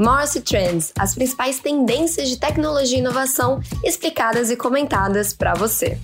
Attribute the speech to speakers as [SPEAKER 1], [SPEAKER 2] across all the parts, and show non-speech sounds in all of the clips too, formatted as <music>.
[SPEAKER 1] Morse Trends, as principais tendências de tecnologia e inovação explicadas e comentadas para você.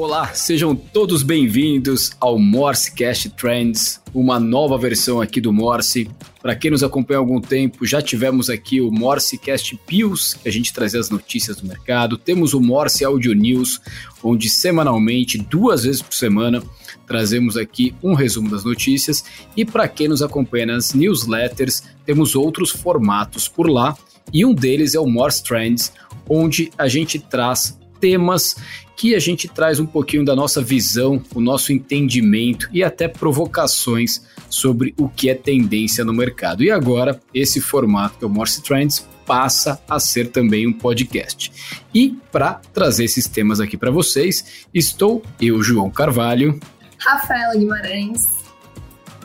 [SPEAKER 2] Olá, sejam todos bem-vindos ao Morsecast Trends, uma nova versão aqui do Morse. Para quem nos acompanha há algum tempo, já tivemos aqui o Morsecast Pius, que a gente trazia as notícias do mercado. Temos o Morse Audio News, onde semanalmente, duas vezes por semana, trazemos aqui um resumo das notícias. E para quem nos acompanha nas newsletters, temos outros formatos por lá. E um deles é o Morse Trends, onde a gente traz temas que a gente traz um pouquinho da nossa visão, o nosso entendimento e até provocações sobre o que é tendência no mercado. E agora, esse formato que é o Morse Trends passa a ser também um podcast. E para trazer esses temas aqui para vocês, estou eu, João Carvalho,
[SPEAKER 1] Rafaela Guimarães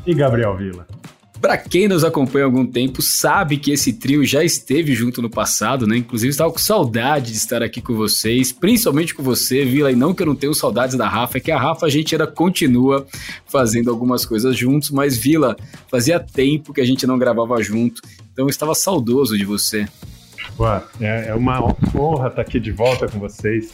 [SPEAKER 3] e Gabriel Vila.
[SPEAKER 2] Para quem nos acompanha há algum tempo, sabe que esse trio já esteve junto no passado, né? Inclusive, estava com saudade de estar aqui com vocês, principalmente com você, Vila. E não que eu não tenho saudades da Rafa, é que a Rafa a gente ainda continua fazendo algumas coisas juntos, mas Vila, fazia tempo que a gente não gravava junto, então eu estava saudoso de você.
[SPEAKER 3] Ué, é uma honra estar aqui de volta com vocês.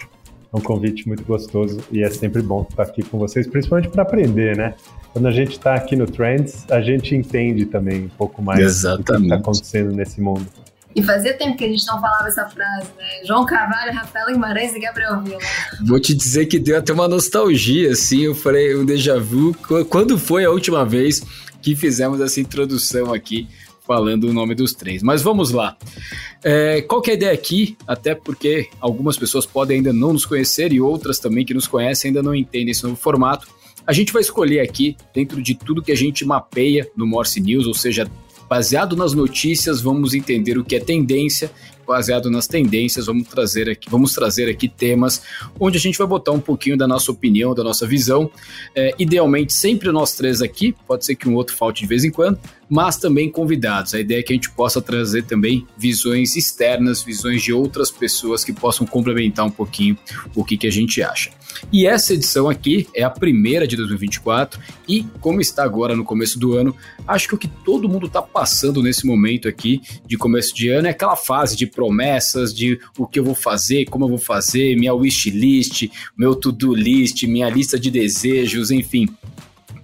[SPEAKER 3] É um convite muito gostoso e é sempre bom estar aqui com vocês, principalmente para aprender, né? quando a gente está aqui no Trends, a gente entende também um pouco mais
[SPEAKER 2] Exatamente.
[SPEAKER 3] do que está acontecendo nesse mundo.
[SPEAKER 1] E fazia tempo que a gente não falava essa frase, né? João Carvalho, Rafael Guimarães e Gabriel Vila.
[SPEAKER 2] Vou te dizer que deu até uma nostalgia, assim. Eu falei, um déjà vu. Quando foi a última vez que fizemos essa introdução aqui, falando o nome dos três? Mas vamos lá. É, qual que é a ideia aqui? Até porque algumas pessoas podem ainda não nos conhecer e outras também que nos conhecem ainda não entendem esse novo formato. A gente vai escolher aqui, dentro de tudo que a gente mapeia no Morse News, ou seja, baseado nas notícias, vamos entender o que é tendência baseado nas tendências, vamos trazer aqui, vamos trazer aqui temas onde a gente vai botar um pouquinho da nossa opinião, da nossa visão. É, idealmente, sempre nós três aqui, pode ser que um outro falte de vez em quando, mas também convidados. A ideia é que a gente possa trazer também visões externas, visões de outras pessoas que possam complementar um pouquinho o que, que a gente acha. E essa edição aqui é a primeira de 2024 e como está agora no começo do ano, acho que o que todo mundo está passando nesse momento aqui de começo de ano é aquela fase de promessas, de o que eu vou fazer, como eu vou fazer, minha wish list, meu to-do list, minha lista de desejos, enfim,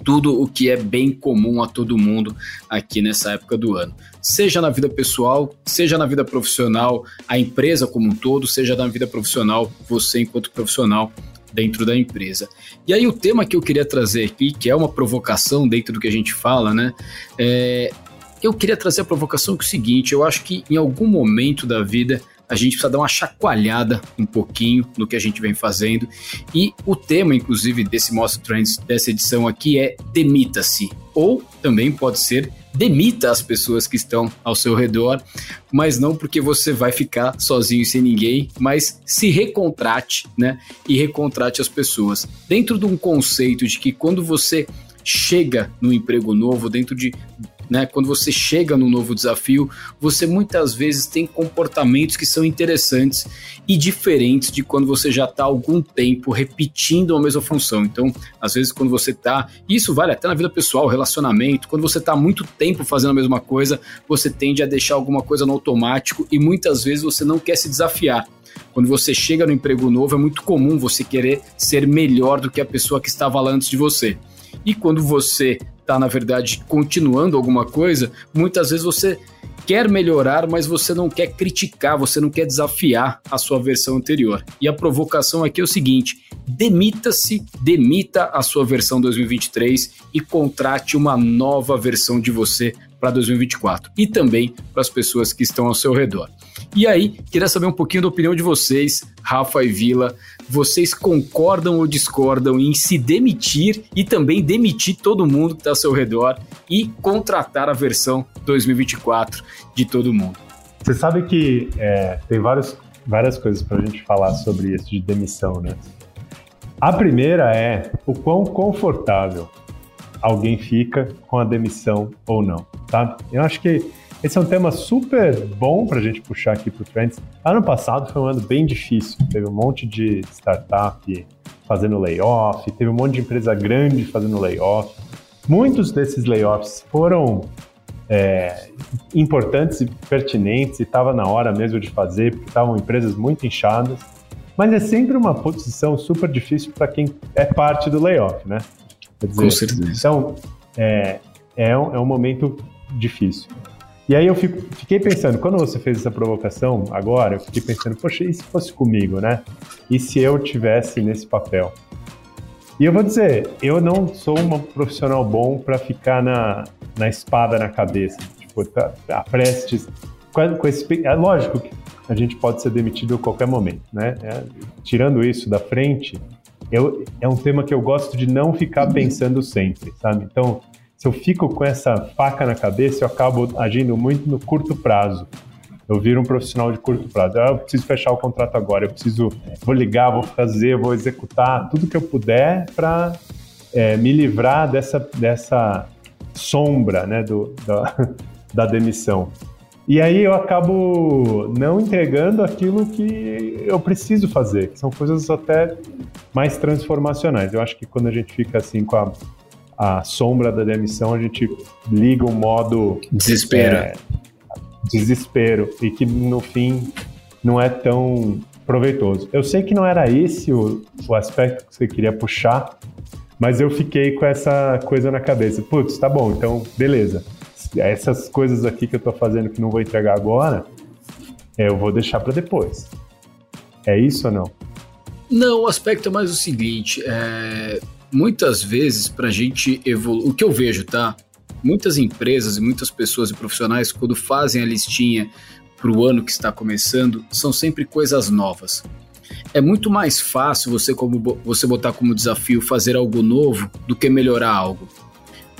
[SPEAKER 2] tudo o que é bem comum a todo mundo aqui nessa época do ano. Seja na vida pessoal, seja na vida profissional, a empresa como um todo, seja na vida profissional, você enquanto profissional dentro da empresa. E aí o tema que eu queria trazer aqui, que é uma provocação dentro do que a gente fala, né? É, eu queria trazer a provocação que é o seguinte, eu acho que em algum momento da vida a gente precisa dar uma chacoalhada um pouquinho no que a gente vem fazendo. E o tema, inclusive, desse Mostra Trends, dessa edição aqui é Demita-se. Ou também pode ser demita as pessoas que estão ao seu redor, mas não porque você vai ficar sozinho sem ninguém, mas se recontrate, né? E recontrate as pessoas. Dentro de um conceito de que quando você chega no emprego novo, dentro de né? Quando você chega num novo desafio, você muitas vezes tem comportamentos que são interessantes e diferentes de quando você já está algum tempo repetindo a mesma função. Então, às vezes, quando você está, isso vale até na vida pessoal, relacionamento, quando você está muito tempo fazendo a mesma coisa, você tende a deixar alguma coisa no automático e muitas vezes você não quer se desafiar. Quando você chega no emprego novo, é muito comum você querer ser melhor do que a pessoa que estava lá antes de você. E quando você está, na verdade, continuando alguma coisa, muitas vezes você quer melhorar, mas você não quer criticar, você não quer desafiar a sua versão anterior. E a provocação aqui é o seguinte: demita-se, demita a sua versão 2023 e contrate uma nova versão de você para 2024 e também para as pessoas que estão ao seu redor. E aí, queria saber um pouquinho da opinião de vocês, Rafa e Vila. Vocês concordam ou discordam em se demitir e também demitir todo mundo que está ao seu redor e contratar a versão 2024 de todo mundo?
[SPEAKER 3] Você sabe que é, tem vários, várias coisas para a gente falar sobre isso de demissão, né? A primeira é o quão confortável alguém fica com a demissão ou não, tá? Eu acho que esse é um tema super bom para a gente puxar aqui para o Trends. Ano passado foi um ano bem difícil. Teve um monte de startup fazendo layoff, teve um monte de empresa grande fazendo layoff. muitos desses layoffs foram é, importantes e pertinentes e estava na hora mesmo de fazer, porque estavam empresas muito inchadas. Mas é sempre uma posição super difícil para quem é parte do layoff, né?
[SPEAKER 2] Dizer, Com certeza.
[SPEAKER 3] Então, é, é, um, é um momento difícil. E aí eu fico, fiquei pensando, quando você fez essa provocação agora, eu fiquei pensando, poxa, e se fosse comigo, né? E se eu tivesse nesse papel? E eu vou dizer, eu não sou um profissional bom para ficar na, na espada na cabeça, tipo, tá, tá prestes. Com, com esse, é lógico que a gente pode ser demitido a qualquer momento, né? É, tirando isso da frente, eu, é um tema que eu gosto de não ficar pensando sempre, sabe? Então, se eu fico com essa faca na cabeça, eu acabo agindo muito no curto prazo. Eu viro um profissional de curto prazo. Ah, eu preciso fechar o contrato agora, eu preciso, vou ligar, vou fazer, vou executar tudo que eu puder para é, me livrar dessa, dessa sombra né, do, da, <laughs> da demissão. E aí eu acabo não entregando aquilo que eu preciso fazer, que são coisas até mais transformacionais. Eu acho que quando a gente fica assim com a a sombra da demissão, a gente liga o modo
[SPEAKER 2] desespero. É,
[SPEAKER 3] desespero e que no fim não é tão proveitoso. Eu sei que não era esse o, o aspecto que você queria puxar, mas eu fiquei com essa coisa na cabeça. Putz, tá bom, então beleza. Essas coisas aqui que eu tô fazendo que não vou entregar agora, eu vou deixar para depois. É isso ou não?
[SPEAKER 2] Não, o aspecto é mais o seguinte: é, muitas vezes para a gente evoluir, o que eu vejo, tá? Muitas empresas e muitas pessoas e profissionais, quando fazem a listinha para o ano que está começando, são sempre coisas novas. É muito mais fácil você, como, você botar como desafio fazer algo novo do que melhorar algo.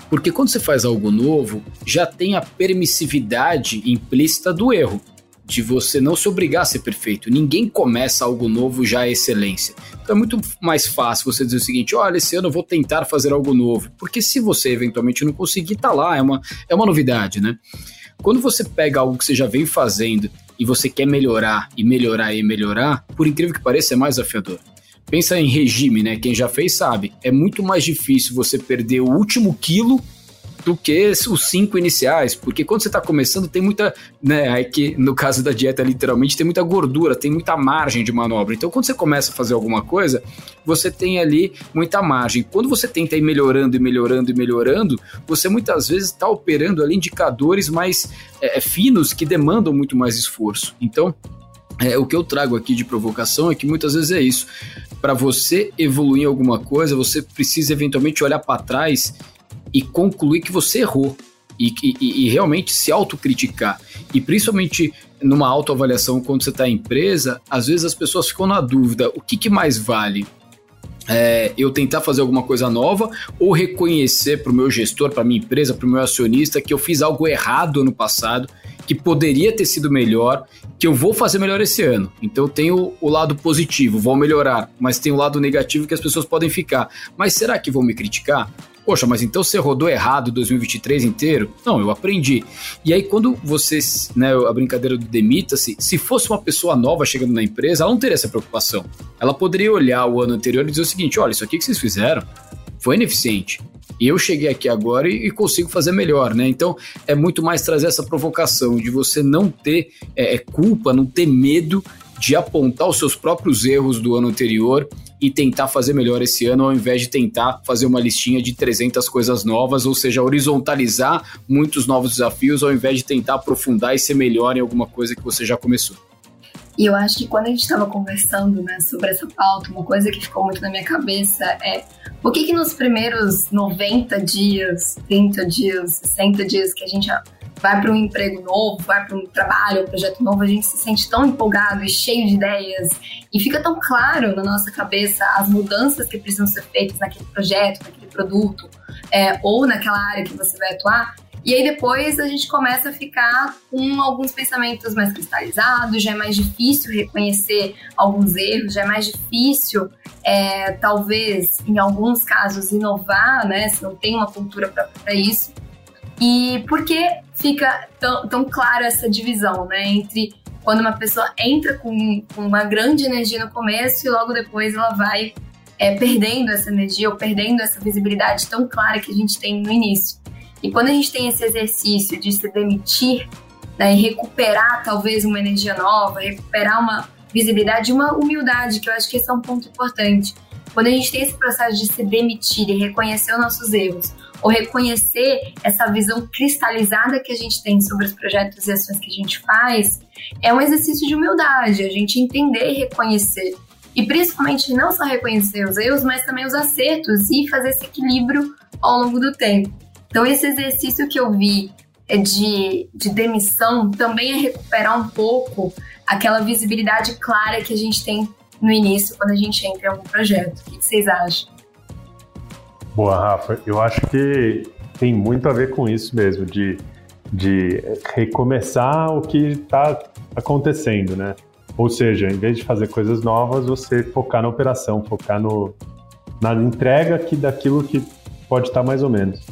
[SPEAKER 2] Porque quando você faz algo novo, já tem a permissividade implícita do erro de você não se obrigar a ser perfeito. Ninguém começa algo novo já a excelência. Então é muito mais fácil você dizer o seguinte: olha, esse ano eu vou tentar fazer algo novo. Porque se você eventualmente não conseguir, tá lá, é uma, é uma novidade, né? Quando você pega algo que você já vem fazendo e você quer melhorar e melhorar e melhorar, por incrível que pareça, é mais desafiador. Pensa em regime, né? Quem já fez sabe. É muito mais difícil você perder o último quilo do que os cinco iniciais, porque quando você está começando tem muita, né, aí que no caso da dieta literalmente tem muita gordura, tem muita margem de manobra. Então quando você começa a fazer alguma coisa, você tem ali muita margem. Quando você tenta ir melhorando e melhorando e melhorando, você muitas vezes está operando ali indicadores mais é, finos que demandam muito mais esforço. Então é, o que eu trago aqui de provocação é que muitas vezes é isso. Para você evoluir em alguma coisa, você precisa eventualmente olhar para trás e concluir que você errou. E, e, e realmente se autocriticar. E principalmente numa autoavaliação, quando você está em empresa, às vezes as pessoas ficam na dúvida: o que, que mais vale? É, eu tentar fazer alguma coisa nova ou reconhecer para o meu gestor, para minha empresa, para o meu acionista que eu fiz algo errado ano passado, que poderia ter sido melhor, que eu vou fazer melhor esse ano. Então eu tenho o lado positivo, vou melhorar, mas tem o lado negativo que as pessoas podem ficar. Mas será que vão me criticar? Poxa, mas então você rodou errado 2023 inteiro? Não, eu aprendi. E aí, quando você, né, a brincadeira do demita-se, se fosse uma pessoa nova chegando na empresa, ela não teria essa preocupação. Ela poderia olhar o ano anterior e dizer o seguinte: olha, isso aqui que vocês fizeram foi ineficiente. E eu cheguei aqui agora e, e, consigo fazer melhor, né? Então é muito mais trazer essa provocação de você não ter é, é culpa, não ter medo de apontar os seus próprios erros do ano anterior e tentar fazer melhor esse ano, ao invés de tentar fazer uma listinha de 300 coisas novas, ou seja, horizontalizar muitos novos desafios, ao invés de tentar aprofundar e ser melhor em alguma coisa que você já começou.
[SPEAKER 1] E eu acho que quando a gente estava conversando né, sobre essa pauta, uma coisa que ficou muito na minha cabeça é por que, que nos primeiros 90 dias, 30 dias, 60 dias que a gente vai para um emprego novo, vai para um trabalho, um projeto novo, a gente se sente tão empolgado e cheio de ideias e fica tão claro na nossa cabeça as mudanças que precisam ser feitas naquele projeto, naquele produto é, ou naquela área que você vai atuar. E aí depois a gente começa a ficar com alguns pensamentos mais cristalizados, já é mais difícil reconhecer alguns erros, já é mais difícil, é, talvez, em alguns casos, inovar, né? Se não tem uma cultura para isso. E por que fica tão, tão clara essa divisão, né? Entre quando uma pessoa entra com, com, uma grande energia no começo e logo depois ela vai é, perdendo essa energia ou perdendo essa visibilidade tão clara que a gente tem no início. E quando a gente tem esse exercício de se demitir né, e recuperar talvez uma energia nova, recuperar uma visibilidade uma humildade, que eu acho que esse é um ponto importante. Quando a gente tem esse processo de se demitir e reconhecer os nossos erros, ou reconhecer essa visão cristalizada que a gente tem sobre os projetos e ações que a gente faz, é um exercício de humildade, a gente entender e reconhecer. E principalmente não só reconhecer os erros, mas também os acertos e fazer esse equilíbrio ao longo do tempo. Então, esse exercício que eu vi é de, de demissão também é recuperar um pouco aquela visibilidade clara que a gente tem no início quando a gente entra em algum projeto. O que vocês acham?
[SPEAKER 3] Boa, Rafa. Eu acho que tem muito a ver com isso mesmo, de, de recomeçar o que está acontecendo, né? Ou seja, em vez de fazer coisas novas, você focar na operação, focar no, na entrega que, daquilo que pode estar tá mais ou menos.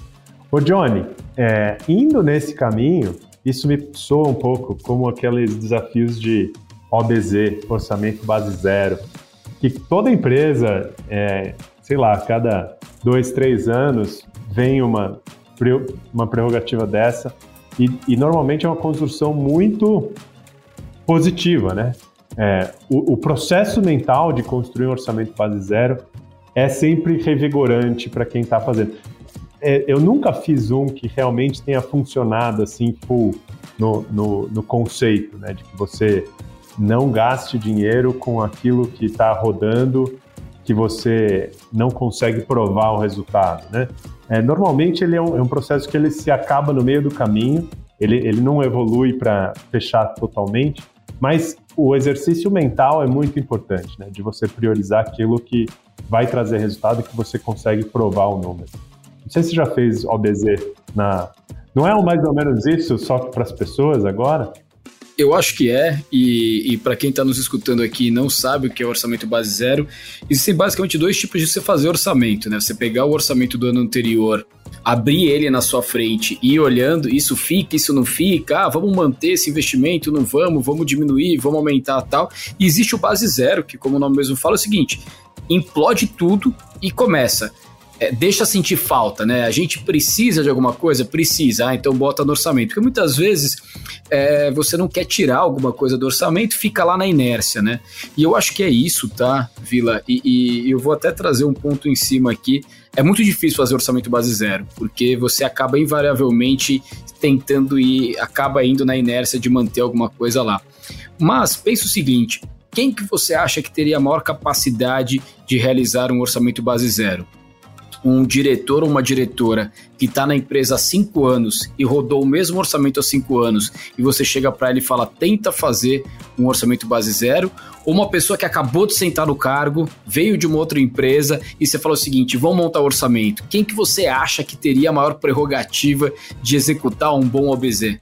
[SPEAKER 3] Ô Johnny, é, indo nesse caminho, isso me soa um pouco como aqueles desafios de OBZ, Orçamento Base Zero, que toda empresa, é, sei lá, cada dois, três anos vem uma, uma prerrogativa dessa e, e normalmente é uma construção muito positiva, né? É, o, o, processo mental de construir um orçamento base zero é sempre revigorante para quem está fazendo. É, eu nunca fiz um que realmente tenha funcionado assim full no, no, no conceito, né? De que você não gaste dinheiro com aquilo que está rodando que você não consegue provar o resultado, né? É, normalmente ele é um, é um, processo que ele se acaba no meio do caminho, ele, ele não evolui para fechar totalmente, mas o exercício mental é muito importante, né? De você priorizar aquilo que vai trazer resultado e que você consegue provar o número. Não sei se você já fez OBZ na. Não é mais ou menos isso, só para as pessoas agora?
[SPEAKER 2] Eu acho que é, e, e para quem está nos escutando aqui e não sabe o que é orçamento base zero, existem basicamente dois tipos de você fazer orçamento, né? Você pegar o orçamento do ano anterior, abrir ele na sua frente e ir olhando, isso fica, isso não fica, ah, vamos manter esse investimento, não vamos, vamos diminuir, vamos aumentar tal. E existe o base zero, que como o nome mesmo fala, é o seguinte, implode tudo e começa é, deixa sentir falta, né? A gente precisa de alguma coisa? Precisa, ah, então bota no orçamento. Porque muitas vezes é, você não quer tirar alguma coisa do orçamento, fica lá na inércia, né? E eu acho que é isso, tá, Vila? E, e eu vou até trazer um ponto em cima aqui. É muito difícil fazer orçamento base zero, porque você acaba invariavelmente tentando ir, acaba indo na inércia de manter alguma coisa lá. Mas pensa o seguinte: quem que você acha que teria a maior capacidade de realizar um orçamento base zero? Um diretor ou uma diretora que está na empresa há cinco anos e rodou o mesmo orçamento há cinco anos e você chega para ele e fala tenta fazer um orçamento base zero, ou uma pessoa que acabou de sentar no cargo, veio de uma outra empresa e você fala o seguinte, vamos montar o um orçamento. Quem que você acha que teria a maior prerrogativa de executar um bom OBZ?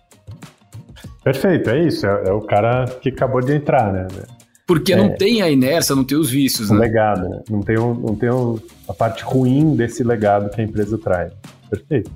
[SPEAKER 3] Perfeito, é isso. É, é o cara que acabou de entrar, né?
[SPEAKER 2] Porque é, não tem a inércia, não tem os vícios,
[SPEAKER 3] o
[SPEAKER 2] né?
[SPEAKER 3] legado, né? Não tem, um, não tem um, a parte ruim desse legado que a empresa traz. Perfeito.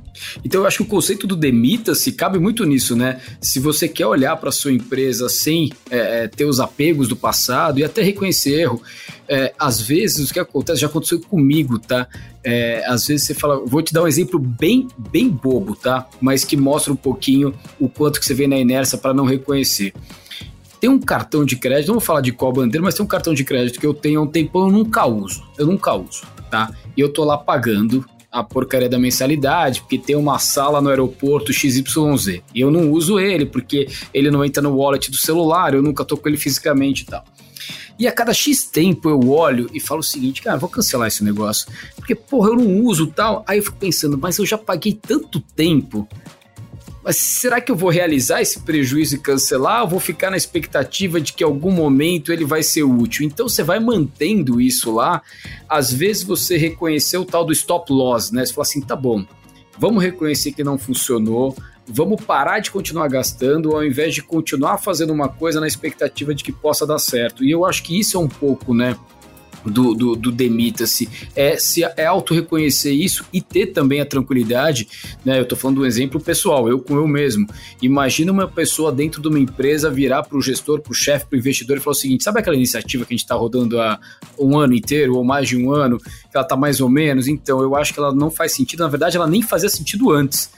[SPEAKER 2] Então eu acho que o conceito do demita-se cabe muito nisso, né? Se você quer olhar para sua empresa sem é, é, ter os apegos do passado e até reconhecer erro, é, às vezes o que acontece, já aconteceu comigo, tá? É, às vezes você fala, vou te dar um exemplo bem, bem bobo, tá? Mas que mostra um pouquinho o quanto que você vê na inércia para não reconhecer. Tem um cartão de crédito, não vou falar de qual bandeira, mas tem um cartão de crédito que eu tenho há um tempão, eu nunca uso. Eu nunca uso, tá? E eu tô lá pagando a porcaria da mensalidade, porque tem uma sala no aeroporto XYZ. E eu não uso ele, porque ele não entra no wallet do celular, eu nunca tô com ele fisicamente e tal. E a cada X tempo eu olho e falo o seguinte, cara, vou cancelar esse negócio. Porque, porra, eu não uso tal. Aí eu fico pensando, mas eu já paguei tanto tempo mas será que eu vou realizar esse prejuízo e cancelar? Ou vou ficar na expectativa de que em algum momento ele vai ser útil? Então você vai mantendo isso lá. Às vezes você reconheceu o tal do stop loss, né? Você fala assim, tá bom, vamos reconhecer que não funcionou, vamos parar de continuar gastando ao invés de continuar fazendo uma coisa na expectativa de que possa dar certo. E eu acho que isso é um pouco, né? Do, do, do demita-se, é se é auto-reconhecer isso e ter também a tranquilidade, né? Eu tô falando um exemplo pessoal, eu com eu mesmo. Imagina uma pessoa dentro de uma empresa virar para o gestor, para o chefe, para o investidor e falar o seguinte: sabe aquela iniciativa que a gente está rodando há um ano inteiro ou mais de um ano, que ela está mais ou menos? Então, eu acho que ela não faz sentido, na verdade, ela nem fazia sentido antes.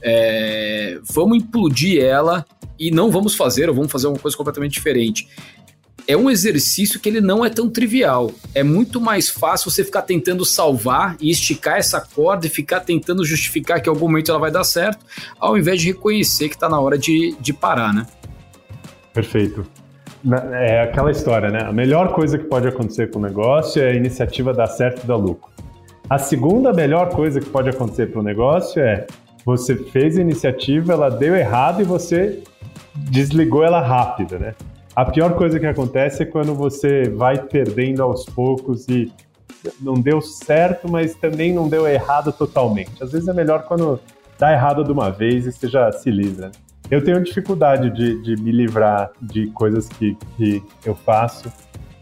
[SPEAKER 2] É, vamos implodir ela e não vamos fazer, ou vamos fazer uma coisa completamente diferente é um exercício que ele não é tão trivial. É muito mais fácil você ficar tentando salvar e esticar essa corda e ficar tentando justificar que em algum momento ela vai dar certo, ao invés de reconhecer que está na hora de, de parar, né?
[SPEAKER 3] Perfeito. É aquela história, né? A melhor coisa que pode acontecer com o negócio é a iniciativa dar certo e dar lucro. A segunda melhor coisa que pode acontecer para o negócio é você fez a iniciativa, ela deu errado e você desligou ela rápido, né? A pior coisa que acontece é quando você vai perdendo aos poucos e não deu certo, mas também não deu errado totalmente. Às vezes é melhor quando dá errado de uma vez e você já se livra. Eu tenho dificuldade de, de me livrar de coisas que, que eu faço,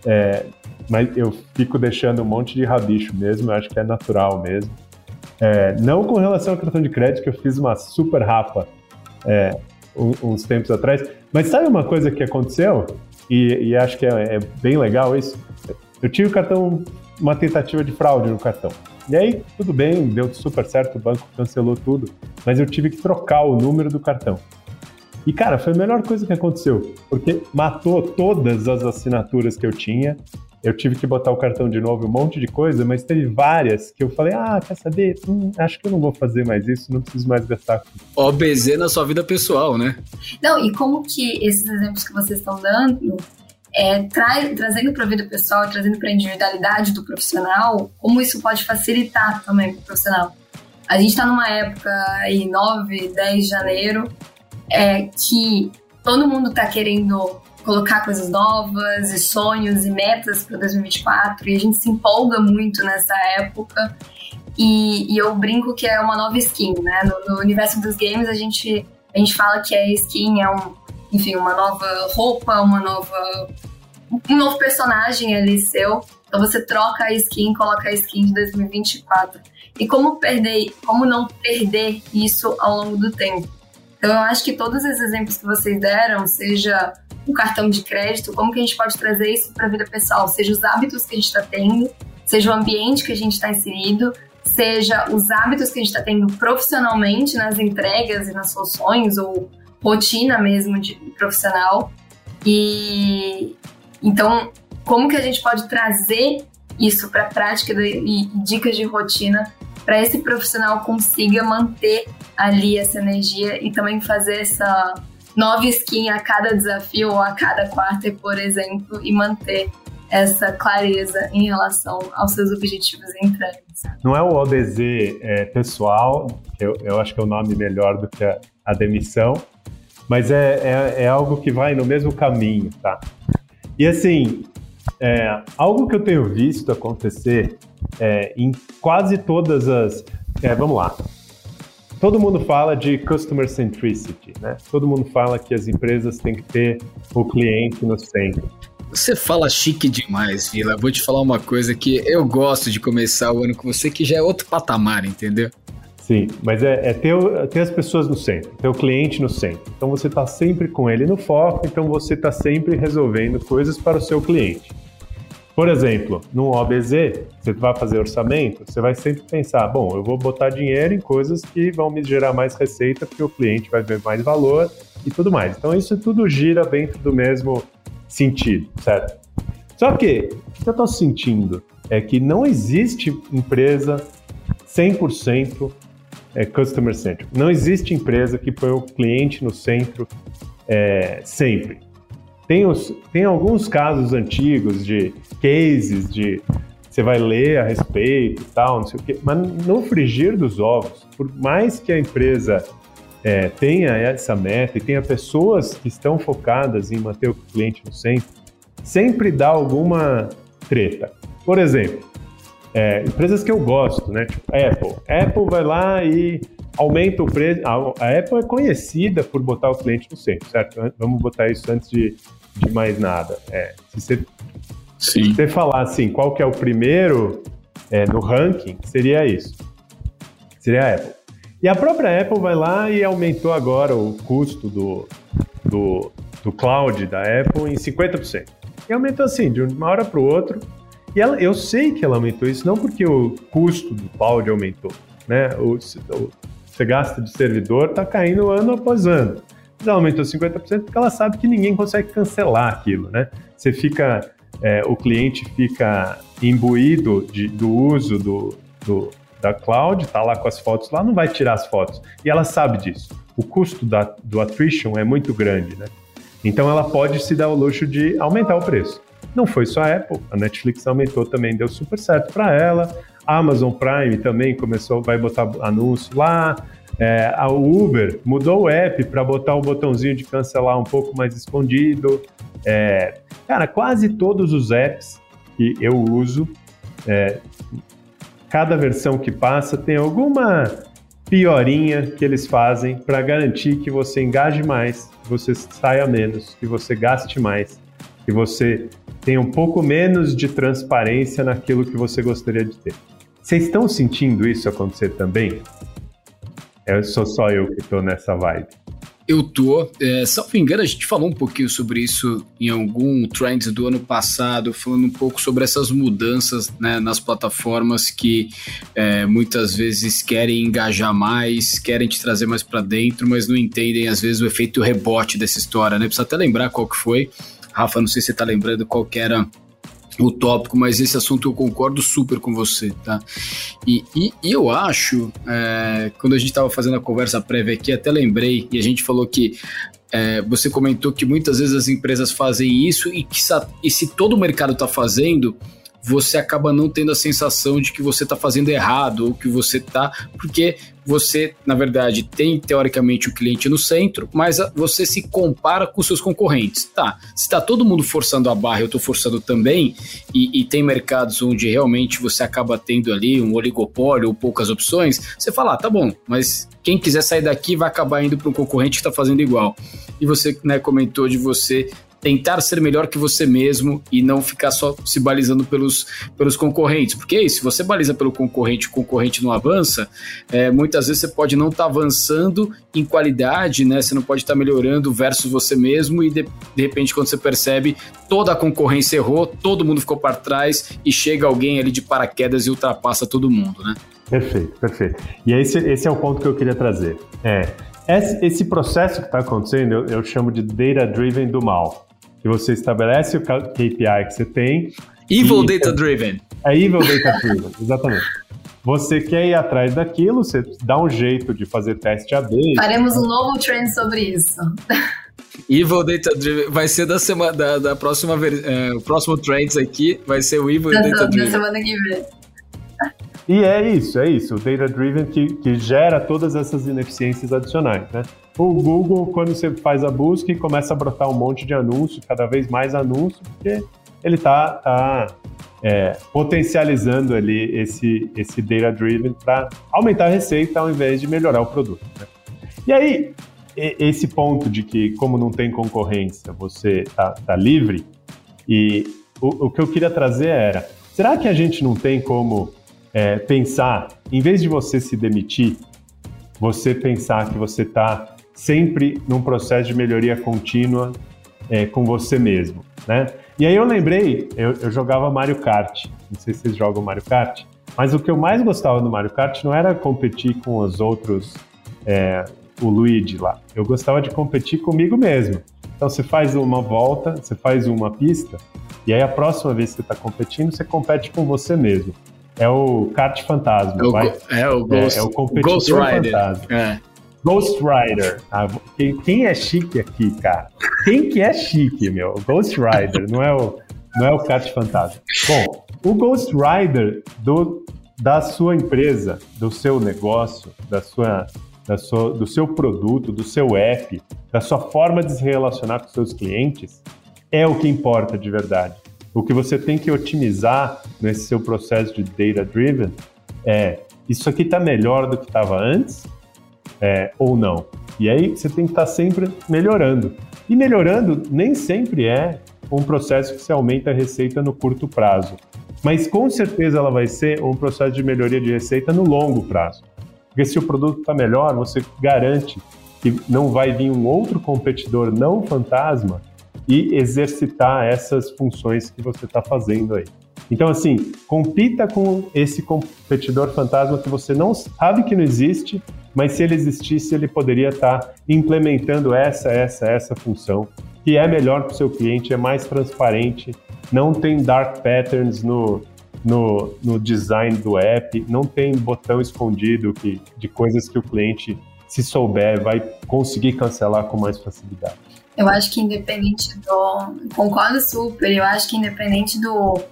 [SPEAKER 3] é, mas eu fico deixando um monte de rabicho mesmo, eu acho que é natural mesmo. É, não com relação ao cartão de crédito, que eu fiz uma super rapa é, uns tempos atrás. Mas sabe uma coisa que aconteceu? E, e acho que é, é, bem legal isso. Eu tive o cartão, uma tentativa de fraude no cartão. E aí, tudo bem, deu super certo, o banco cancelou tudo, mas eu tive que trocar o número do cartão. E, cara, foi a melhor coisa que aconteceu, porque matou todas as assinaturas que eu tinha, eu tive que botar o cartão de novo, um monte de coisa, mas teve várias que eu falei, ah, quer saber? Hum, acho que eu não vou fazer mais isso, não preciso mais gastar.
[SPEAKER 2] OBZ na sua vida pessoal, né?
[SPEAKER 1] Não, e como que esses exemplos que vocês estão dando, é, tra trazendo para a vida pessoal, trazendo para a individualidade do profissional, como isso pode facilitar também para o profissional. A gente está numa época aí, 9, 10 de janeiro, é, que todo mundo está querendo colocar coisas novas e sonhos e metas para 2024 e a gente se empolga muito nessa época e, e, eu brinco que é uma nova skin, né? No, no, universo dos games a gente a gente fala que a skin é um, enfim, uma nova roupa, uma nova um novo personagem ali seu. Então você troca a skin, coloca a skin de 2024. E como perder, como não perder isso ao longo do tempo? Então eu acho que todos esses exemplos que vocês deram, seja o cartão de crédito, como que a gente pode trazer isso para a vida pessoal, seja os hábitos que a gente está tendo, seja o ambiente que a gente está inserido, seja os hábitos que a gente está tendo profissionalmente nas entregas e nas soluções ou rotina mesmo de profissional. E então, como que a gente pode trazer isso para a prática e, dicas de rotina para esse profissional consiga manter ali essa energia e também fazer essa nova skin a cada desafio ou a cada quarter, por exemplo, e manter essa clareza em relação aos seus objetivos e entregas.
[SPEAKER 3] Não é o ODZ é, pessoal, eu, eu, acho que é o nome melhor do que a, a demissão, mas é, é, é, algo que vai no mesmo caminho, tá? E assim, é, algo que eu tenho visto acontecer é, em quase todas as. É, vamos lá. Todo mundo fala de customer centricity, né? Todo mundo fala que as empresas têm que ter o cliente no centro.
[SPEAKER 2] Você fala chique demais, Vila. Vou te falar uma coisa que eu gosto de começar o ano com você, que já é outro patamar, entendeu?
[SPEAKER 3] Sim, mas é, é ter, ter, as pessoas no centro, ter o cliente no centro. Então você está sempre com ele no foco, então você está sempre resolvendo coisas para o seu cliente. Por exemplo, no OBZ, você vai fazer orçamento, você vai sempre pensar, bom, eu vou botar dinheiro em coisas que vão me gerar mais receita, porque o cliente vai ver mais valor e tudo mais. Então isso tudo gira dentro do mesmo sentido, certo? Só que o que eu estou sentindo é que não existe empresa 100% é, customer centric. Não existe empresa que põe o cliente no centro é, sempre. Tem, os, tem alguns casos antigos de cases de você vai ler a respeito e tal, não sei o quê, mas no frigir dos ovos, por mais que a empresa é, tenha essa meta e tenha pessoas que estão focadas em manter o cliente no centro, sempre dá alguma treta. Por exemplo, é, empresas que eu gosto, né? Tipo Apple. Apple vai lá e aumenta o preço. A, Apple é conhecida por botar o cliente no centro, certo? Vamos botar isso antes de, de mais nada. É, se você
[SPEAKER 2] Sim.
[SPEAKER 3] Você falar assim, qual que é o primeiro é, no ranking, seria isso. Seria a Apple. E a própria Apple vai lá e aumentou agora o custo do, do, do cloud da Apple em 50%. E aumentou assim, de uma hora para o outro. E ela, eu sei que ela aumentou isso não porque o custo do cloud aumentou, né? O, o você gasta de servidor está caindo ano após ano. Ela aumentou 50% porque ela sabe que ninguém consegue cancelar aquilo, né? Você fica, é, o cliente fica imbuído de, do uso do, do, da cloud, está lá com as fotos lá, não vai tirar as fotos. E ela sabe disso. O custo da, do attrition é muito grande, né? Então ela pode se dar o luxo de aumentar o preço. Não foi só a Apple, a Netflix aumentou também, deu super certo para ela. A Amazon Prime também começou, vai botar anúncio lá. É, a Uber mudou o app para botar o botãozinho de cancelar um pouco mais escondido. É, cara, quase todos os apps que eu uso, é, cada versão que passa tem alguma piorinha que eles fazem para garantir que você engaje mais, que você saia menos, que você gaste mais, que você tenha um pouco menos de transparência naquilo que você gostaria de ter. Vocês estão sentindo isso acontecer também? Eu sou só eu que estou nessa vibe.
[SPEAKER 2] Eu tô. É, salvo engano, a gente falou um pouquinho sobre isso em algum trend do ano passado, falando um pouco sobre essas mudanças né, nas plataformas que é, muitas vezes querem engajar mais, querem te trazer mais para dentro, mas não entendem às vezes o efeito rebote dessa história, né? Precisa até lembrar qual que foi. Rafa, não sei se você tá lembrando qual era o tópico, mas esse assunto eu concordo super com você, tá? E, e, e eu acho, é, quando a gente estava fazendo a conversa prévia aqui, até lembrei, e a gente falou que é, você comentou que muitas vezes as empresas fazem isso e que e se todo o mercado está fazendo, você acaba não tendo a sensação de que você está fazendo errado ou que você está. Porque você, na verdade, tem teoricamente o cliente no centro, mas você se compara com seus concorrentes. Tá, se está todo mundo forçando a barra, eu estou forçando também, e, e, tem mercados onde realmente você acaba tendo ali um oligopólio ou poucas opções, você fala, ah, tá bom, mas quem quiser sair daqui vai acabar indo para um concorrente que está fazendo igual. E você né, comentou de você tentar ser melhor que você mesmo e não ficar só se balizando pelos, pelos concorrentes. Porque se você baliza pelo concorrente, o concorrente não avança, é, muitas vezes você pode não estar tá avançando em qualidade, né? Você não pode estar tá melhorando versus você mesmo e de, de repente quando você percebe toda a concorrência errou, todo mundo ficou para trás e chega alguém ali de paraquedas e ultrapassa todo mundo, né?
[SPEAKER 3] Perfeito, perfeito. E esse, esse é o ponto que eu queria trazer. É, esse processo que está acontecendo, eu, eu, chamo de data driven do mal que você estabelece o KPI que você tem.
[SPEAKER 2] Evil e, Data Driven.
[SPEAKER 3] É Evil Data Driven, <laughs> exatamente. Você quer ir atrás daquilo, você dá um jeito de fazer teste AB.
[SPEAKER 1] Faremos um novo trend sobre isso.
[SPEAKER 2] Evil Data Driven vai ser da semana da, da próxima é, o próximo trends aqui vai ser o Evil
[SPEAKER 1] da,
[SPEAKER 2] Data Driven.
[SPEAKER 1] Da semana que vem.
[SPEAKER 3] E é isso, é isso, o Data Driven que, que gera todas essas ineficiências adicionais, né? O Google, quando você faz a busca começa a brotar um monte de anúncios, cada vez mais anúncios, porque ele está tá, é, potencializando ali esse, esse Data Driven para aumentar a receita ao invés de melhorar o produto. Né? E aí, esse ponto de que, como não tem concorrência, você está tá livre, e o, o que eu queria trazer era, será que a gente não tem como é, pensar, em vez de você se demitir, você pensar que você está sempre num processo de melhoria contínua é, com você mesmo, né? E aí eu lembrei, eu, eu, jogava Mario Kart, não sei se vocês jogam Mario Kart, mas o que eu mais gostava do Mario Kart não era competir com os outros, é, o Luigi lá, eu gostava de competir comigo mesmo. Então você faz uma volta, você faz uma pista, e aí a próxima vez que você está competindo, você compete com você mesmo. É o kart fantasma. É o,
[SPEAKER 2] vai? É o Ghost, é, é o competidor Ghost Rider. fantasma. É.
[SPEAKER 3] Ghost Rider. Ah, quem é chique aqui, cara? Quem que é chique, meu? Ghost Rider, não é o, não é o kart fantasma. Bom, o Ghost Rider do, da sua empresa, do seu negócio, da sua, da sua, do seu produto, do seu app, da sua forma de se relacionar com seus clientes, é o que importa de verdade. O que você tem que otimizar nesse seu processo de data driven é isso aqui está melhor do que estava antes é, ou não. E aí você tem que estar tá sempre melhorando. E melhorando nem sempre é um processo que se aumenta a receita no curto prazo. Mas com certeza ela vai ser um processo de melhoria de receita no longo prazo. Porque se o produto está melhor, você garante que não vai vir um outro competidor não fantasma e exercitar essas funções que você está fazendo aí. Então, assim, compita com esse competidor fantasma que você não sabe que não existe, mas se ele existisse, ele poderia estar tá implementando essa, essa, essa função, que é melhor para o seu cliente, é mais transparente, não tem dark patterns no, no, no design do app, não tem botão escondido que, de coisas que o cliente, se souber, vai conseguir cancelar com mais facilidade.
[SPEAKER 1] Eu acho que independente do. Concordo super, eu acho que independente do,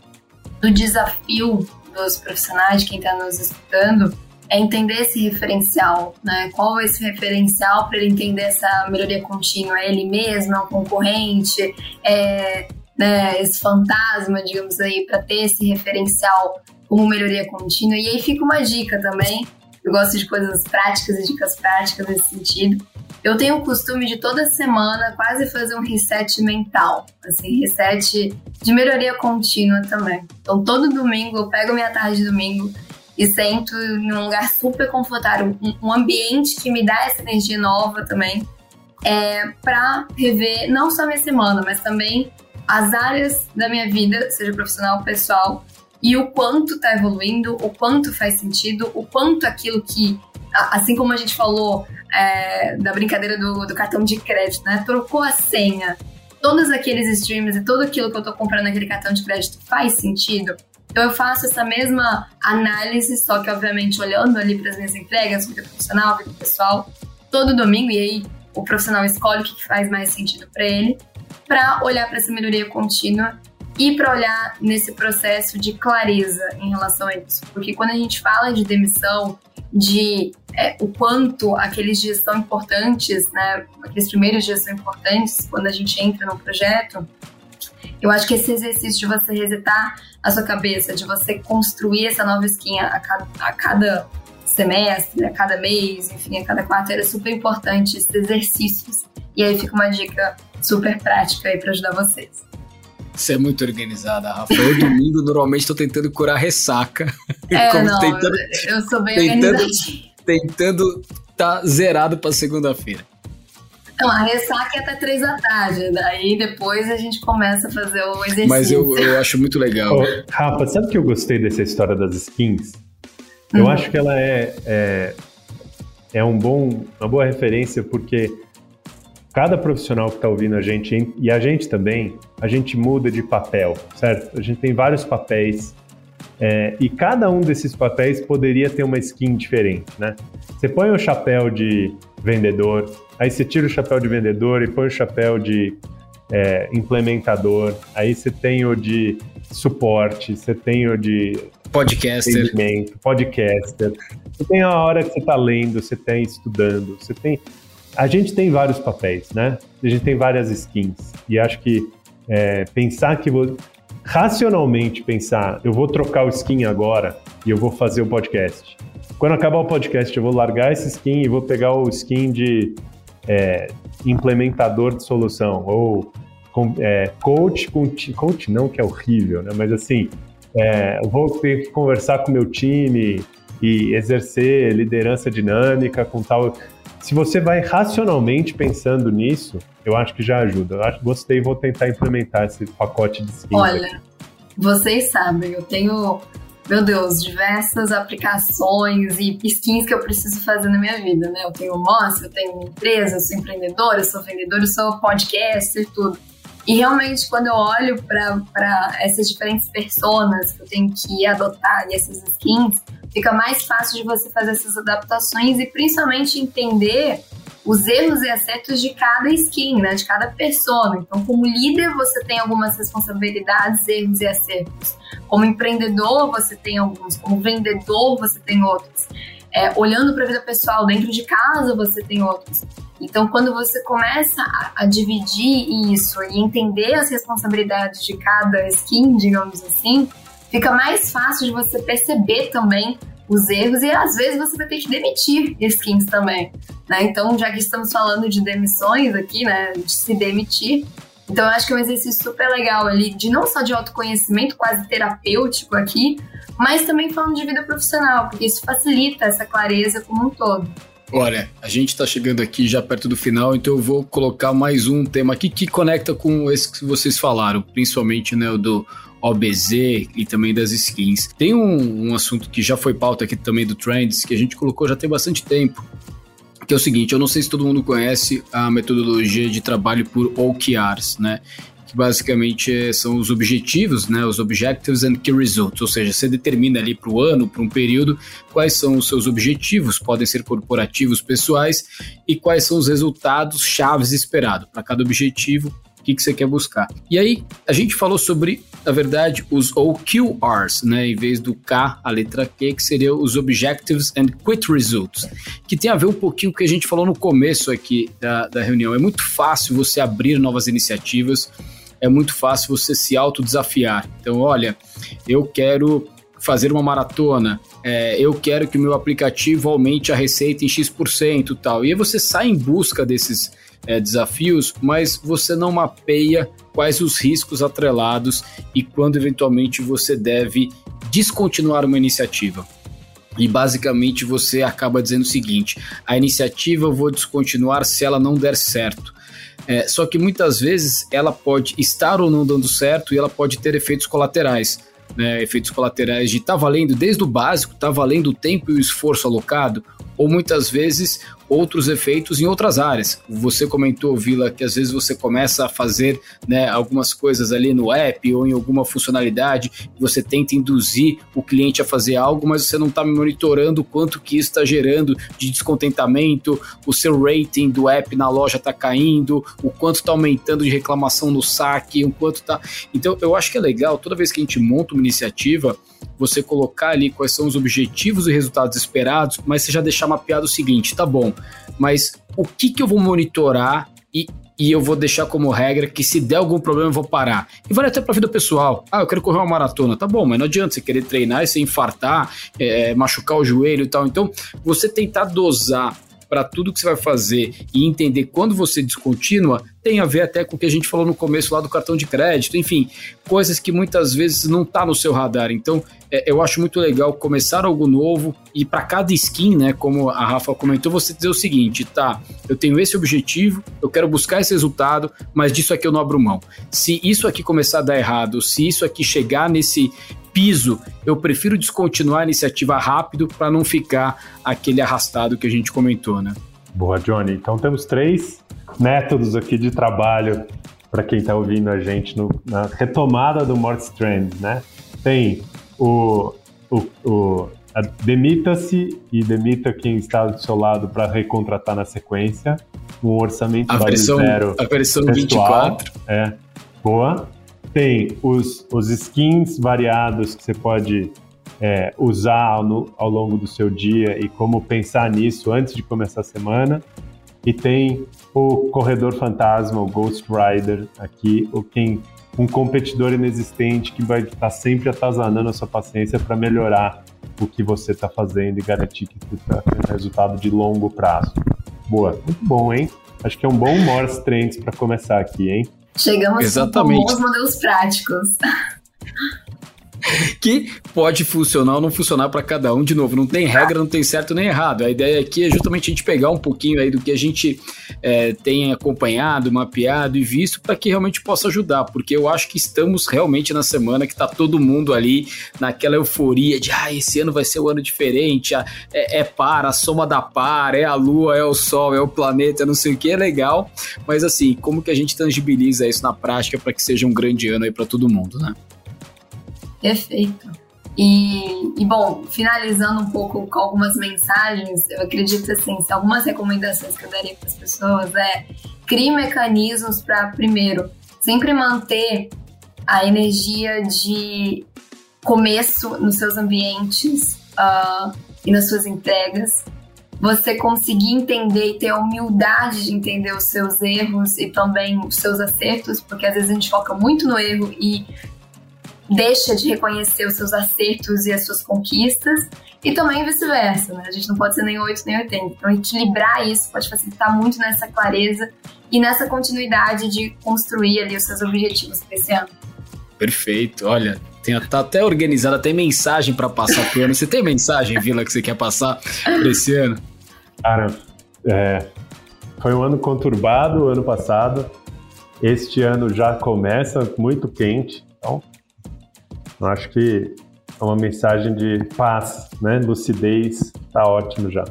[SPEAKER 1] do desafio dos profissionais, de quem está nos escutando, é entender esse referencial, né? Qual é esse referencial para ele entender essa melhoria contínua? É ele mesmo, é um concorrente, é né, esse fantasma, digamos aí, para ter esse referencial como melhoria contínua. E aí fica uma dica também. Eu gosto de coisas práticas e dicas práticas nesse sentido. Eu tenho o costume de toda semana quase fazer um reset mental, assim, reset de melhoria contínua também. Então, todo domingo eu pego minha tarde de domingo e sento em um lugar super confortável, um, ambiente que me dá essa energia nova também, é, para rever não só minha semana, mas também as áreas da minha vida, seja profissional ou pessoal, e o quanto está evoluindo, o quanto faz sentido, o quanto aquilo que, assim como a gente falou é, da brincadeira do, do, cartão de crédito, né? Trocou a senha, todos aqueles streams e tudo aquilo que eu estou comprando naquele cartão de crédito faz sentido. Então eu faço essa mesma análise, só que obviamente olhando ali para as minhas entregas, vida profissional, vida pessoal, todo domingo, e aí o profissional escolhe o que faz mais sentido para ele, para olhar para essa melhoria contínua e para olhar nesse processo de clareza em relação a isso. Porque quando a gente fala de demissão, de é, o quanto aqueles dias são importantes, né, aqueles primeiros dias são importantes quando a gente entra no projeto, eu acho que esse exercício de você resetar a sua cabeça, de você construir essa nova skin a cada, a cada semestre, a cada mês, enfim, a cada quarto, era super importante esses exercícios. E aí fica uma dica super prática aí para ajudar vocês.
[SPEAKER 2] Você é muito organizada, Rafa. Eu domingo normalmente estou tentando curar ressaca.
[SPEAKER 1] É, <laughs> Como não, tentando, eu sou bem tentando,
[SPEAKER 2] Tentando tá zerado para segunda-feira.
[SPEAKER 1] Então, a ressaca é até três da tarde, daí depois a gente começa a fazer o exercício.
[SPEAKER 2] Mas eu, eu acho muito legal. Oh,
[SPEAKER 3] Rafa, sabe que eu gostei dessa história das skins? Eu uhum. acho que ela é, é, é um bom, uma boa referência porque cada profissional que está ouvindo a gente, e a gente também, a gente muda de papel, certo? A gente tem vários papéis é, e cada um desses papéis poderia ter uma skin diferente, né? Você põe o chapéu de vendedor, aí você tira o chapéu de vendedor e põe o chapéu de é, implementador, aí você tem o de suporte, você tem o de
[SPEAKER 2] podcaster,
[SPEAKER 3] podcaster. Você tem a hora que você está lendo, você tem estudando, você tem a gente tem vários papéis, né? A gente tem várias skins. E acho que é, pensar que vou. Racionalmente pensar, eu vou trocar o skin agora e eu vou fazer o podcast. Quando acabar o podcast, eu vou largar esse skin e vou pegar o skin de é, implementador de solução ou com, é, coach com coach não que é horrível, né? Mas assim, é, vou ter que conversar com meu time e exercer liderança dinâmica com tal. Se você vai racionalmente pensando nisso, eu acho que já ajuda. Eu acho, gostei, vou tentar implementar esse pacote de skins.
[SPEAKER 1] Olha, aqui. vocês sabem, eu tenho, meu Deus, diversas aplicações e skins que eu preciso fazer na minha vida, né? Eu tenho Moss, eu tenho empresa, eu sou empreendedora, eu sou vendedora, eu sou podcaster, tudo. E realmente, quando eu olho para essas diferentes personas que eu tenho que adotar e essas skins, fica mais fácil de você fazer essas adaptações e principalmente entender os erros e acertos de cada skin, né, de cada persona. Então, como líder, você tem algumas responsabilidades, erros e acertos. Como empreendedor, você tem alguns. Como vendedor, você tem outros. É, olhando para a vida pessoal dentro de casa, você tem outros. Então, quando você começa a, a, dividir isso e entender as responsabilidades de cada skin, digamos assim, fica mais fácil de você perceber também os erros e às vezes você vai ter que demitir skins também, né? Então, já que estamos falando de demissões aqui, né, de se demitir, Então eu acho que é um exercício super legal ali, de não só de autoconhecimento, quase terapêutico aqui, mas também falando de vida profissional, porque isso facilita essa clareza como um todo.
[SPEAKER 2] Olha, a gente está chegando aqui já perto do final, então eu vou colocar mais um tema aqui que conecta com esse que vocês falaram, principalmente né, do OBZ e também das skins. Tem um, um assunto que já foi pauta aqui também do Trends, que a gente colocou já tem bastante tempo, que é o seguinte, eu não sei se todo mundo conhece a metodologia de trabalho por OKRs, né? Que basicamente são os objetivos, né? Os Objectives and Key Results, ou seja, você determina ali para o ano, para um período, quais são os seus objetivos, podem ser corporativos, pessoais, e quais são os resultados chaves esperados para cada objetivo o que, que você quer buscar. E aí, a gente falou sobre, na verdade, os OQRs, né? Em vez do K, a letra Q, que seria os Objectives and Quit Results, que tem a ver um pouquinho com o que a gente falou no começo aqui da, da reunião. É muito fácil você abrir novas iniciativas, é muito fácil você se autodesafiar. Então, olha, eu quero fazer uma maratona, é, eu quero que o meu aplicativo aumente a receita em X% tal. E aí você sai em busca desses é, desafios, mas você não mapeia quais os riscos atrelados e quando eventualmente você deve descontinuar uma iniciativa. E basicamente você acaba dizendo o seguinte: a iniciativa eu vou descontinuar se ela não der certo. É, só que muitas vezes ela pode estar ou não dando certo e ela pode ter efeitos colaterais. Né, efeitos colaterais de tá valendo desde o básico, tá valendo o tempo e o esforço alocado, ou muitas vezes outros efeitos em outras áreas. Você comentou, Vila, que às vezes você começa a fazer né, algumas coisas ali no app ou em alguma funcionalidade, você tenta induzir o cliente a fazer algo, mas você não está monitorando o quanto que isso está gerando de descontentamento, o seu rating do app na loja está caindo, o quanto está aumentando de reclamação no saque, o quanto está. Então, eu acho que é legal, toda vez que a gente monta uma iniciativa, você colocar ali quais são os objetivos e resultados esperados, mas você já deixar mapeado o seguinte, tá bom, mas o que, que eu vou monitorar e, e eu vou deixar como regra que se der algum problema eu vou parar. E vale até para vida pessoal. Ah, eu quero correr uma maratona, tá bom, mas não adianta você querer treinar e você infartar, é, machucar o joelho e tal. Então, você tentar dosar para tudo que você vai fazer e entender quando você descontinua, tem a ver até com o que a gente falou no começo lá do cartão de crédito, enfim, coisas que muitas vezes não está no seu radar. Então, é, eu acho muito legal começar algo novo e para cada skin, né, como a Rafa comentou, você dizer o seguinte, tá, eu tenho esse objetivo, eu quero buscar esse resultado, mas disso aqui eu não abro mão. Se isso aqui começar a dar errado, se isso aqui chegar nesse piso, eu prefiro descontinuar a iniciativa rápido para não ficar aquele arrastado que a gente comentou, né?
[SPEAKER 3] Boa, Johnny. Então temos três métodos aqui de trabalho para quem está ouvindo a gente no, na retomada do Mortis Trend, né? Tem o, o, o demita-se e demita quem está do seu lado para recontratar na sequência. Um orçamento
[SPEAKER 2] a versão, zero. A versão pessoal, 24.
[SPEAKER 3] É, boa. Tem os, os skins variados que você pode é, usar no, ao longo do seu dia e como pensar nisso antes de começar a semana. E tem o corredor fantasma, o Ghost Rider aqui, o quem um competidor inexistente que vai estar sempre atazanando a sua paciência para melhorar o que você está fazendo e garantir que você está tendo resultado de longo prazo. Boa, muito bom, hein? Acho que é um bom Morse Trends para começar aqui, hein?
[SPEAKER 1] Chegamos
[SPEAKER 2] Exatamente.
[SPEAKER 1] com bons modelos práticos. <laughs> <laughs>
[SPEAKER 2] que pode funcionar ou não funcionar para cada um. De novo, não tem regra, não tem certo nem errado. A ideia aqui é justamente a gente pegar um pouquinho aí do que a gente é, tem acompanhado, mapeado e visto para que realmente possa ajudar, porque eu acho que estamos realmente na semana que está todo mundo ali naquela euforia de ah, esse ano vai ser um ano diferente, é, é par, a soma da par, é a lua, é o sol, é o planeta, não sei o que, é legal, mas assim, como que a gente tangibiliza isso na prática para que seja um grande ano aí para todo mundo, né?
[SPEAKER 1] Perfeito. E, e, bom, finalizando um pouco com algumas mensagens, eu acredito assim, algumas recomendações que eu daria para as pessoas é crie mecanismos para, primeiro, sempre manter a energia de começo nos seus ambientes uh, e nas suas entregas. Você conseguir entender e ter a humildade de entender os seus erros e também os seus acertos, porque às vezes a gente foca muito no erro e deixa de reconhecer os seus acertos e as suas conquistas, e também vice-versa, né? A gente não pode ser nem 8 nem 80. Então, equilibrar isso pode facilitar muito nessa clareza e nessa continuidade de construir ali os seus objetivos para esse ano.
[SPEAKER 2] Perfeito. Olha, tem, tá até organizado, tem mensagem para passar pro ano. Você tem mensagem, Vila, que você quer passar para esse ano?
[SPEAKER 3] Cara, é, foi um ano conturbado o ano passado. Este ano já começa muito quente. Então, eu acho que é uma mensagem de paz, né? Lucidez, tá ótimo já.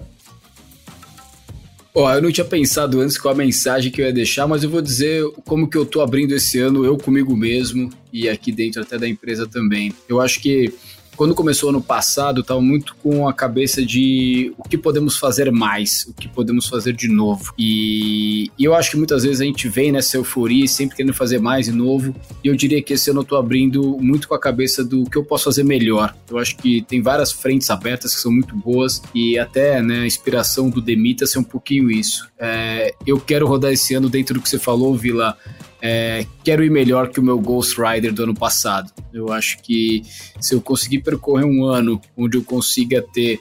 [SPEAKER 2] Ó, oh, eu não tinha pensado antes qual a mensagem que eu ia deixar, mas eu vou dizer como que eu tô abrindo esse ano, eu comigo mesmo e aqui dentro até da empresa também. Eu acho que quando começou ano passado, estava muito com a cabeça de o que podemos fazer mais, o que podemos fazer de novo. E, e eu acho que muitas vezes a gente vem nessa euforia, sempre querendo fazer mais e novo. E eu diria que esse ano eu estou abrindo muito com a cabeça do que eu posso fazer melhor. Eu acho que tem várias frentes abertas que são muito boas e até né, a inspiração do Demita ser um pouquinho isso. É, eu quero rodar esse ano dentro do que você falou, Vila é, quero ir melhor que o meu Ghost Rider do ano passado. Eu acho que se eu conseguir percorrer um ano onde eu consiga ter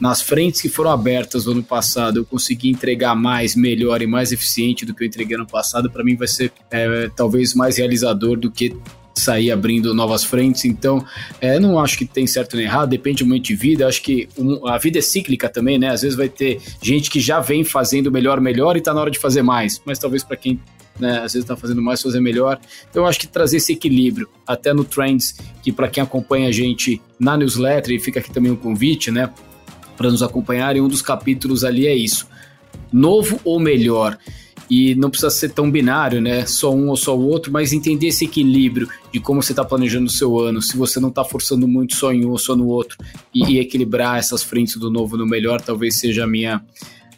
[SPEAKER 2] nas frentes que foram abertas no ano passado, eu conseguir entregar mais, melhor e mais eficiente do que eu entreguei ano passado, para mim vai ser é, talvez mais realizador do que sair abrindo novas frentes. Então, é, não acho que tem certo nem errado, depende muito de vida. Acho que um, a vida é cíclica também, né? Às vezes vai ter gente que já vem fazendo melhor, melhor e tá na hora de fazer mais. Mas talvez para quem né? Às vezes está fazendo mais, fazer melhor. Então eu acho que trazer esse equilíbrio, até no Trends, que para quem acompanha a gente na newsletter, e fica aqui também um convite, né? Para nos acompanharem, um dos capítulos ali é isso. Novo ou melhor? E não precisa ser tão binário, né? Só um ou só o outro, mas entender esse equilíbrio de como você está planejando o seu ano, se você não está forçando muito só em um ou só no outro, e, e equilibrar essas frentes do novo no melhor, talvez seja a minha,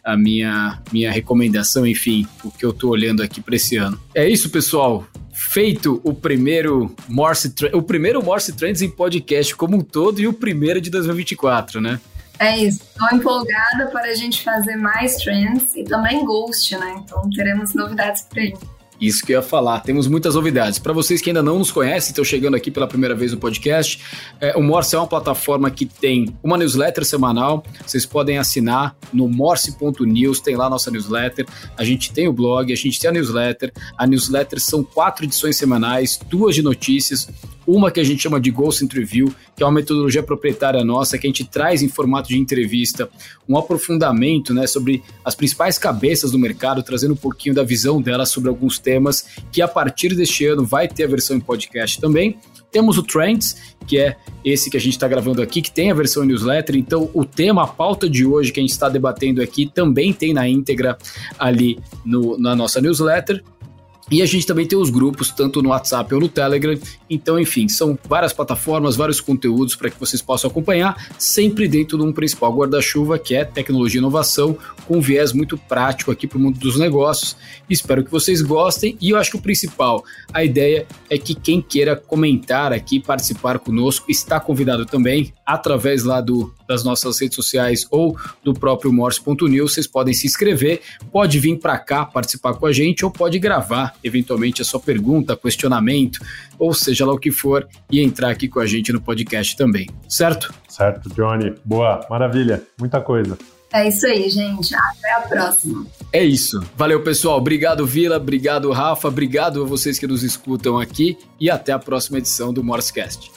[SPEAKER 2] a minha, minha recomendação, enfim, o que eu estou olhando aqui para esse ano. É isso, pessoal. Feito o primeiro Morse, o primeiro Morse Trends em podcast como um todo e o primeiro de 2024, né?
[SPEAKER 1] É isso. Estou empolgada para a gente fazer mais trends e também Ghost, né? Então teremos novidades por aí.
[SPEAKER 2] Isso que eu ia falar. Temos muitas novidades. Para vocês que ainda não nos conhecem, estão chegando aqui pela primeira vez no podcast, é, o Morse é uma plataforma que tem uma newsletter semanal. Vocês podem assinar no morse.news, tem lá nossa newsletter. A gente tem o blog, a gente tem a newsletter. A newsletter são quatro edições semanais, duas de notícias, uma que a gente chama de Ghost Interview, que é uma metodologia proprietária nossa, que a gente traz em formato de entrevista um aprofundamento né, sobre as principais cabeças do mercado, trazendo um pouquinho da visão delas sobre alguns temas, que a partir deste ano vai ter a versão em podcast também. Temos o Trends, que é esse que a gente está gravando aqui, que tem a versão newsletter. Então, o tema, a pauta de hoje que a gente está debatendo aqui, também tem na íntegra ali no, na nossa newsletter. E a gente também tem os grupos, tanto no WhatsApp ou no Telegram. Então, enfim, são várias plataformas, vários conteúdos para que vocês possam acompanhar, sempre dentro de um principal guarda-chuva, que é tecnologia e inovação, com um viés muito prático aqui para o mundo dos negócios. Espero que vocês gostem. E eu acho que o principal, a ideia é que quem queira comentar aqui, participar conosco, está convidado também, através lá do, das nossas redes sociais ou do próprio Morse.news. Vocês podem se inscrever, pode vir para cá participar com a gente ou pode gravar eventualmente a sua pergunta, questionamento, ou seja lá o que for, e entrar aqui com a gente no podcast também, certo?
[SPEAKER 3] Certo, Johnny. Boa, maravilha, muita coisa.
[SPEAKER 1] É isso aí, gente. Até a próxima.
[SPEAKER 2] É isso. Valeu, pessoal. Obrigado, Vila. Obrigado, Rafa. Obrigado a vocês que nos escutam aqui. E até a próxima edição do Morsecast.